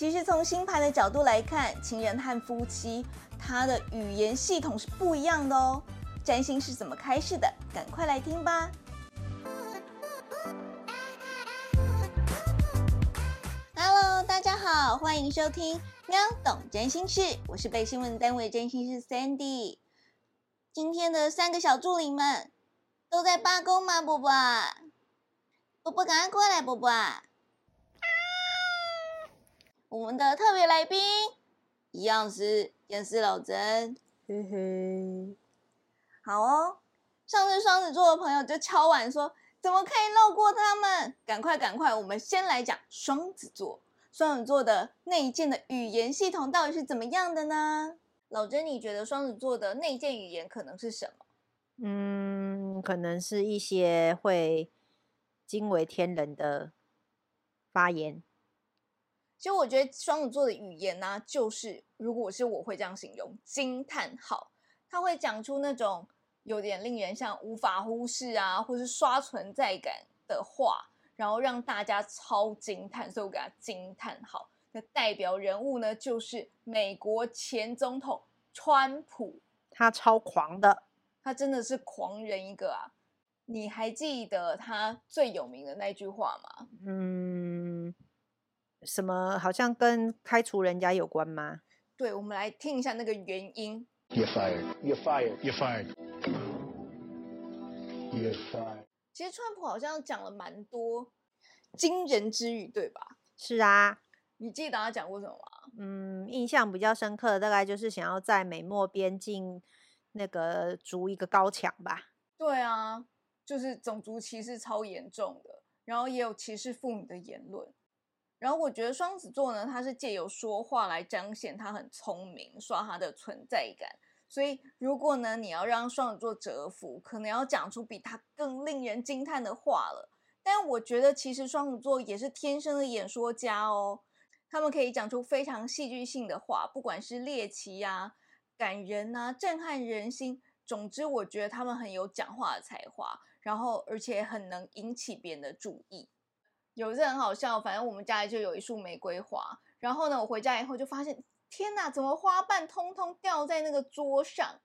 其实从星盘的角度来看，情人和夫妻他的语言系统是不一样的哦。占星是怎么开始的？赶快来听吧！Hello，大家好，欢迎收听喵懂占星室，我是被新闻单位占星师 Sandy。今天的三个小助理们都在罢工吗？波波，波波赶快过来，波波。我们的特别来宾一样是电视老曾，嘿嘿。好哦，上次双子座的朋友就敲碗说，怎么可以漏过他们？赶快赶快，我们先来讲双子座。双子座的内建的语言系统到底是怎么样的呢？老曾，你觉得双子座的内建语言可能是什么？嗯，可能是一些会惊为天人的发言。其实我觉得双子座的语言呢，就是如果是我会这样形容，惊叹号，他会讲出那种有点令人像无法忽视啊，或是刷存在感的话，然后让大家超惊叹，所以我给他惊叹号。的代表人物呢，就是美国前总统川普，他超狂的，他真的是狂人一个啊！你还记得他最有名的那句话吗？嗯。什么？好像跟开除人家有关吗？对，我们来听一下那个原因。You're fired. You're fired. You're fired. You're fired. 其实川普好像讲了蛮多惊人之语，对吧？是啊。你记得他讲过什么吗？嗯，印象比较深刻的大概就是想要在美墨边境那个筑一个高墙吧。对啊，就是种族歧视超严重的，然后也有歧视妇女的言论。然后我觉得双子座呢，他是借由说话来彰显他很聪明，刷他的存在感。所以如果呢，你要让双子座折服，可能要讲出比他更令人惊叹的话了。但我觉得其实双子座也是天生的演说家哦，他们可以讲出非常戏剧性的话，不管是猎奇呀、感人啊、震撼人心。总之，我觉得他们很有讲话的才华，然后而且很能引起别人的注意。有一次很好笑，反正我们家里就有一束玫瑰花，然后呢，我回家以后就发现，天哪，怎么花瓣通通掉在那个桌上？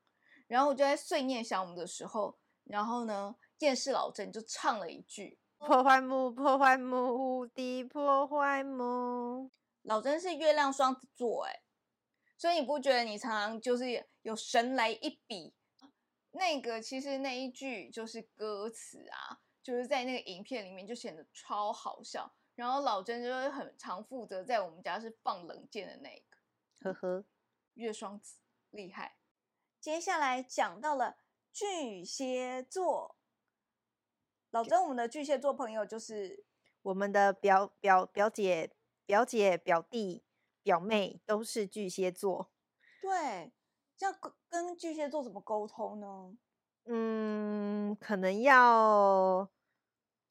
然后我就在碎念小姆的时候，然后呢，厌世老郑就唱了一句：“破坏木，破坏木，无敌破坏木。”老郑是月亮双子座，哎，所以你不觉得你常常就是有神来一笔？那个其实那一句就是歌词啊。就是在那个影片里面就显得超好笑，然后老曾就是很常负责在我们家是放冷箭的那个，呵呵，月双子厉害。接下来讲到了巨蟹座，老曾我们的巨蟹座朋友就是我们的表表表姐、表姐、表弟、表妹都是巨蟹座，对，要跟跟巨蟹座怎么沟通呢？嗯，可能要。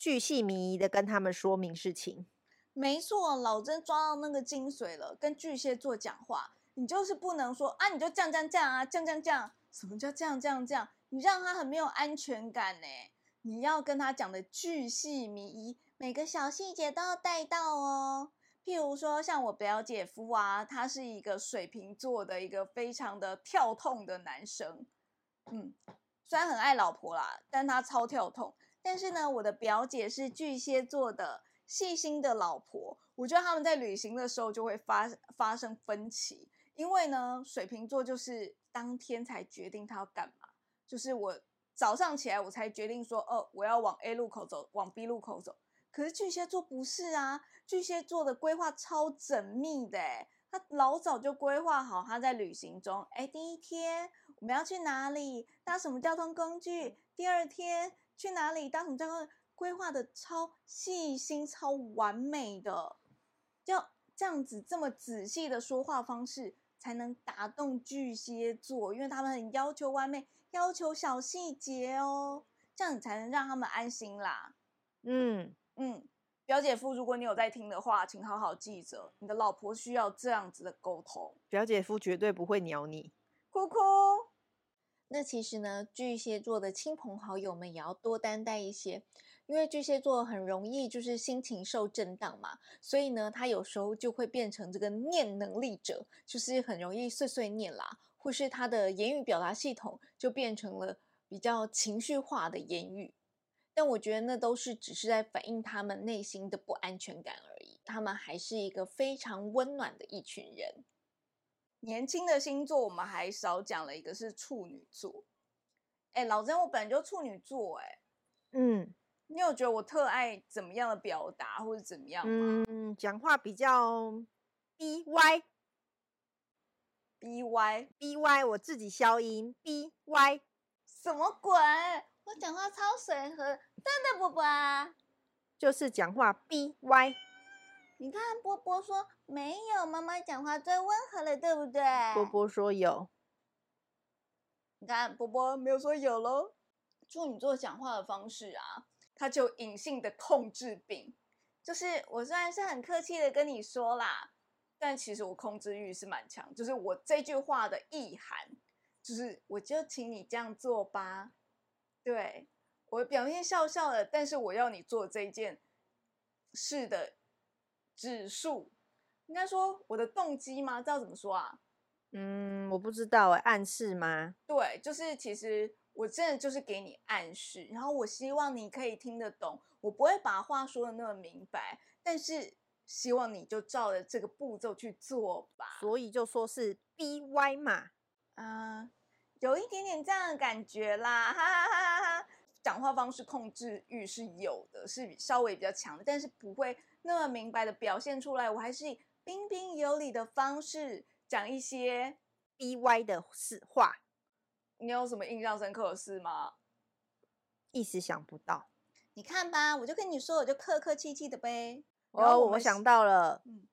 巨细靡遗的跟他们说明事情，没错，老曾抓到那个精髓了。跟巨蟹座讲话，你就是不能说啊，你就这样这样这样啊，这样这样。什么叫这样这样这样？你让他很没有安全感呢。你要跟他讲的巨细靡遗，每个小细节都要带到哦。譬如说，像我表姐夫啊，他是一个水瓶座的一个非常的跳痛的男生。嗯，虽然很爱老婆啦，但他超跳痛。但是呢，我的表姐是巨蟹座的细心的老婆，我觉得他们在旅行的时候就会发发生分歧，因为呢，水瓶座就是当天才决定他要干嘛，就是我早上起来我才决定说，哦，我要往 A 路口走，往 B 路口走。可是巨蟹座不是啊，巨蟹座的规划超缜密的，他老早就规划好他在旅行中，哎，第一天我们要去哪里，搭什么交通工具，第二天。去哪里？当什么？叫做规划的超细心、超完美的，要这样子这么仔细的说话方式，才能打动巨蟹座，因为他们很要求完美，要求小细节哦，这样你才能让他们安心啦。嗯嗯，表姐夫，如果你有在听的话，请好好记着，你的老婆需要这样子的沟通。表姐夫绝对不会鸟你，哭哭。那其实呢，巨蟹座的亲朋好友们也要多担待一些。因为巨蟹座很容易就是心情受震荡嘛，所以呢，他有时候就会变成这个念能力者，就是很容易碎碎念啦，或是他的言语表达系统就变成了比较情绪化的言语。但我觉得那都是只是在反映他们内心的不安全感而已，他们还是一个非常温暖的一群人。年轻的星座我们还少讲了一个是处女座。哎，老曾，我本来就处女座，哎，嗯你有觉得我特爱怎么样的表达或者怎么样吗、嗯，讲话比较 b y b y b y，我自己消音 b y，什么鬼？我讲话超随和，真的不不啊！就是讲话 b y。你看波波说没有，妈妈讲话最温和了，对不对？波波说有，你看波波没有说有喽。处女座讲话的方式啊，他就隐性的控制病，就是我虽然是很客气的跟你说啦，但其实我控制欲是蛮强，就是我这句话的意涵，就是我就请你这样做吧。对我表面笑笑的，但是我要你做这件事的指数，应该说我的动机吗？知道怎么说啊？嗯，我不知道哎，暗示吗？对，就是其实我真的就是给你暗示，然后我希望你可以听得懂，我不会把话说的那么明白，但是希望你就照着这个步骤去做吧。所以就说是 b y 嘛。啊、有一点点这样的感觉啦，哈哈哈哈哈。讲话方式控制欲是有的，是稍微比较强的，但是不会那么明白的表现出来。我还是以彬彬有礼的方式讲一些。b y 的事话，你有什么印象深刻的事吗？一时想不到。你看吧，我就跟你说，我就客客气气的呗。哦，我想到了，嗯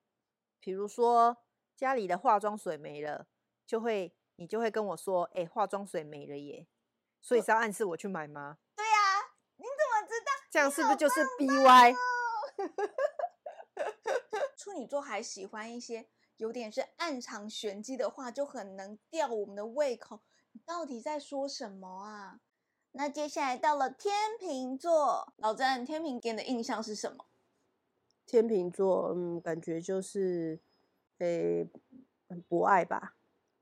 比如说家里的化妆水没了，就会你就会跟我说，哎、化妆水没了耶，所以是要暗示我去买吗？对呀、你怎么知道？这样是不是就是 b y？处女座还喜欢一些有点是暗藏玄机的话，就很能吊我们的胃口。你到底在说什么啊？那接下来到了天秤座，老詹，天秤给你的印象是什么？天秤座，嗯，感觉就是，诶、很博爱吧？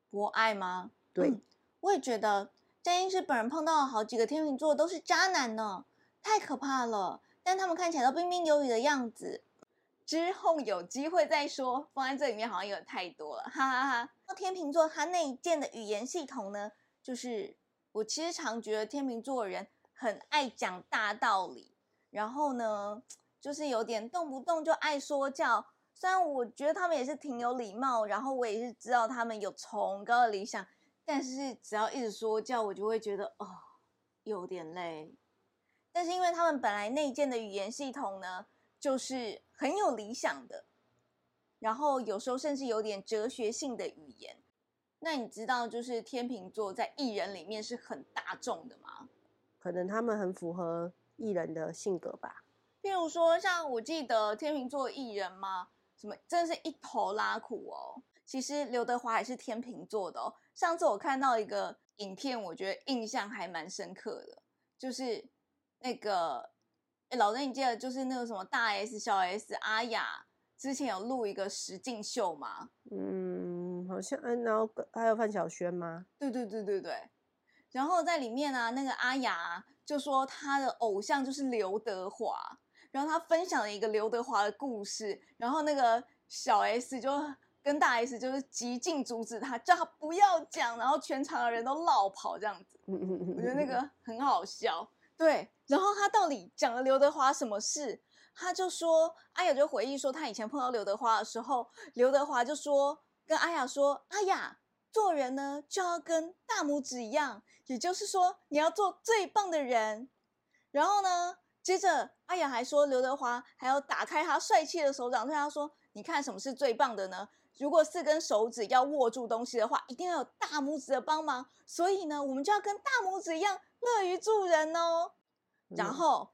博爱吗？对，嗯我也觉得，詹医师本人碰到了好几个天秤座都是渣男呢，太可怕了。但他们看起来都彬彬有礼的样子。之后有机会再说，放在这里面好像有太多了，哈哈哈那天秤座他内建的语言系统呢，就是我其实常觉得天秤座人很爱讲大道理，然后呢，就是有点动不动就爱说教。虽然我觉得他们也是挺有礼貌，然后我也是知道他们有崇高的理想，但是只要一直说教，我就会觉得哦，有点累。但是因为他们本来内建的语言系统呢，就是很有理想的，然后有时候甚至有点哲学性的语言。那你知道，就是天秤座在艺人里面是很大众的吗？可能他们很符合艺人的性格吧。譬如说，像我记得天秤座艺人吗，什么真的是一头拉苦哦。其实刘德华也是天秤座的哦。上次我看到一个影片，我觉得印象还蛮深刻的，就是那个，哎，老邓，你记得就是那个什么大 S、小 S、阿雅之前有录一个实境秀吗？嗯，好像，嗯，然后还有范晓萱吗？对对对对对。然后在里面啊，那个阿雅啊就说她的偶像就是刘德华，然后她分享了一个刘德华的故事，然后那个小 S 就跟大 S 就是极尽阻止她，叫她不要讲，然后全场的人都落跑这样子。我觉得那个很好笑。对，然后他到底讲了刘德华什么事？他就说，阿雅就回忆说，他以前碰到刘德华的时候，刘德华就说跟阿雅说，阿雅做人呢就要跟大拇指一样，也就是说你要做最棒的人。然后呢，接着阿雅还说，刘德华还要打开他帅气的手掌，对他说，你看什么是最棒的呢？如果四根手指要握住东西的话，一定要有大拇指的帮忙。所以呢，我们就要跟大拇指一样乐于助人哦。然嗯后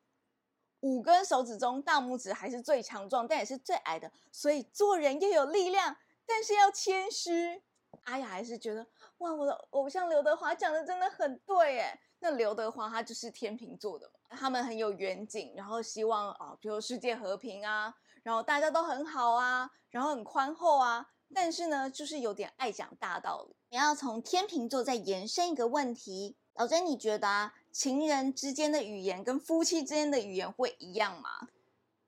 五根手指中，大拇指还是最强壮，但也是最矮的。所以做人要有力量，但是要谦虚。阿雅还是觉得哇，我的偶像刘德华讲的真的很对哎。那刘德华他就是天秤座的嘛，他们很有远景，然后希望啊，比如世界和平啊，然后大家都很好啊，然后很宽厚啊。但是呢，就是有点爱讲大道理。你要从天秤座再延伸一个问题，老詹，你觉得啊，情人之间的语言跟夫妻之间的语言会一样吗？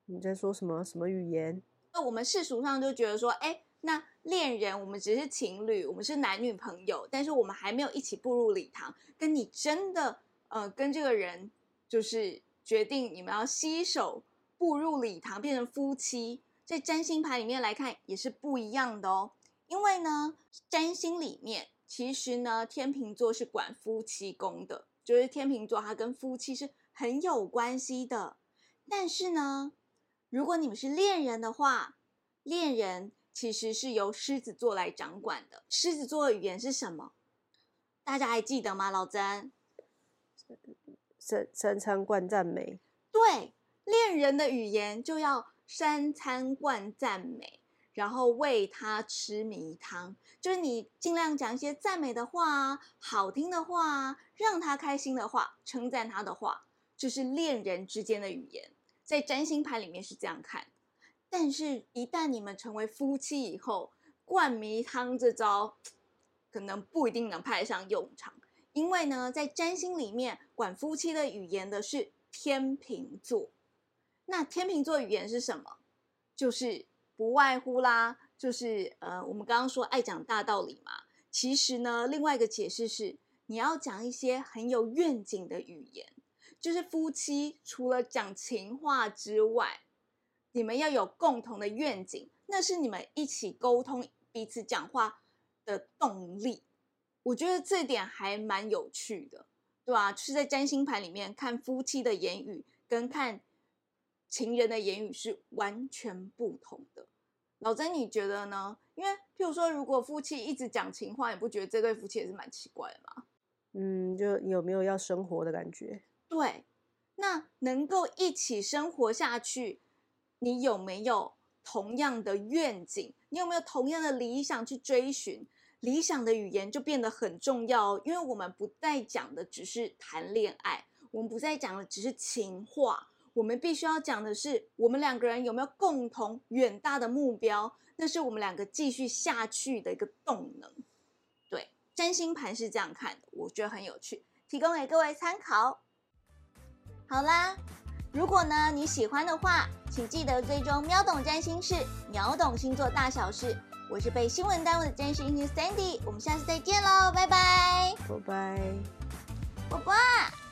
你在说什么？什么语言？那我们世俗上就觉得说，哎，那恋人，我们只是情侣，我们是男女朋友，但是我们还没有一起步入礼堂。跟你真的，呃，跟这个人就是决定你们要携手步入礼堂，变成夫妻，在占星牌里面来看也是不一样的哦。因为呢，占星里面其实呢，天秤座是管夫妻宫的，就是天秤座它跟夫妻是很有关系的。但是呢，如果你们是恋人的话，恋人其实是由狮子座来掌管的。狮子座的语言是什么？大家还记得吗？老曾，三三餐惯赞美。对，恋人的语言就要三餐惯赞美，然后喂他吃迷汤，就是你尽量讲一些赞美的话，好听的话啊，让他开心的话，称赞他的话，就是恋人之间的语言。在占星盘里面是这样看，但是，一旦你们成为夫妻以后，灌迷汤这招可能不一定能派上用场，因为呢，在占星里面管夫妻的语言的是天秤座。那天秤座语言是什么？就是不外乎啦，就是呃，我们刚刚说爱讲大道理嘛。其实呢，另外一个解释是，你要讲一些很有愿景的语言。就是夫妻除了讲情话之外，你们要有共同的愿景，那是你们一起沟通、彼此讲话的动力。我觉得这点还蛮有趣的，对吧？是在占星盘里面看夫妻的言语，跟看情人的言语是完全不同的。老曾，你觉得呢？因为譬如说，如果夫妻一直讲情话，你不觉得这对夫妻也是蛮奇怪的吗？嗯，就有没有要生活的感觉？对，那能够一起生活下去，你有没有同样的愿景？你有没有同样的理想去追寻？理想的语言就变得很重要，因为我们不再讲的只是谈恋爱，我们不再讲的只是情话，我们必须要讲的是我们两个人有没有共同远大的目标，那是我们两个继续下去的一个动能。对，占星盘是这样看的，我觉得很有趣，提供给各位参考。好啦，如果呢你喜欢的话，请记得追踪喵懂占星室，秒懂星座大小事。我是被新闻耽误的占星师 Sandy，我们下次再见喽，拜拜，拜拜，拜拜。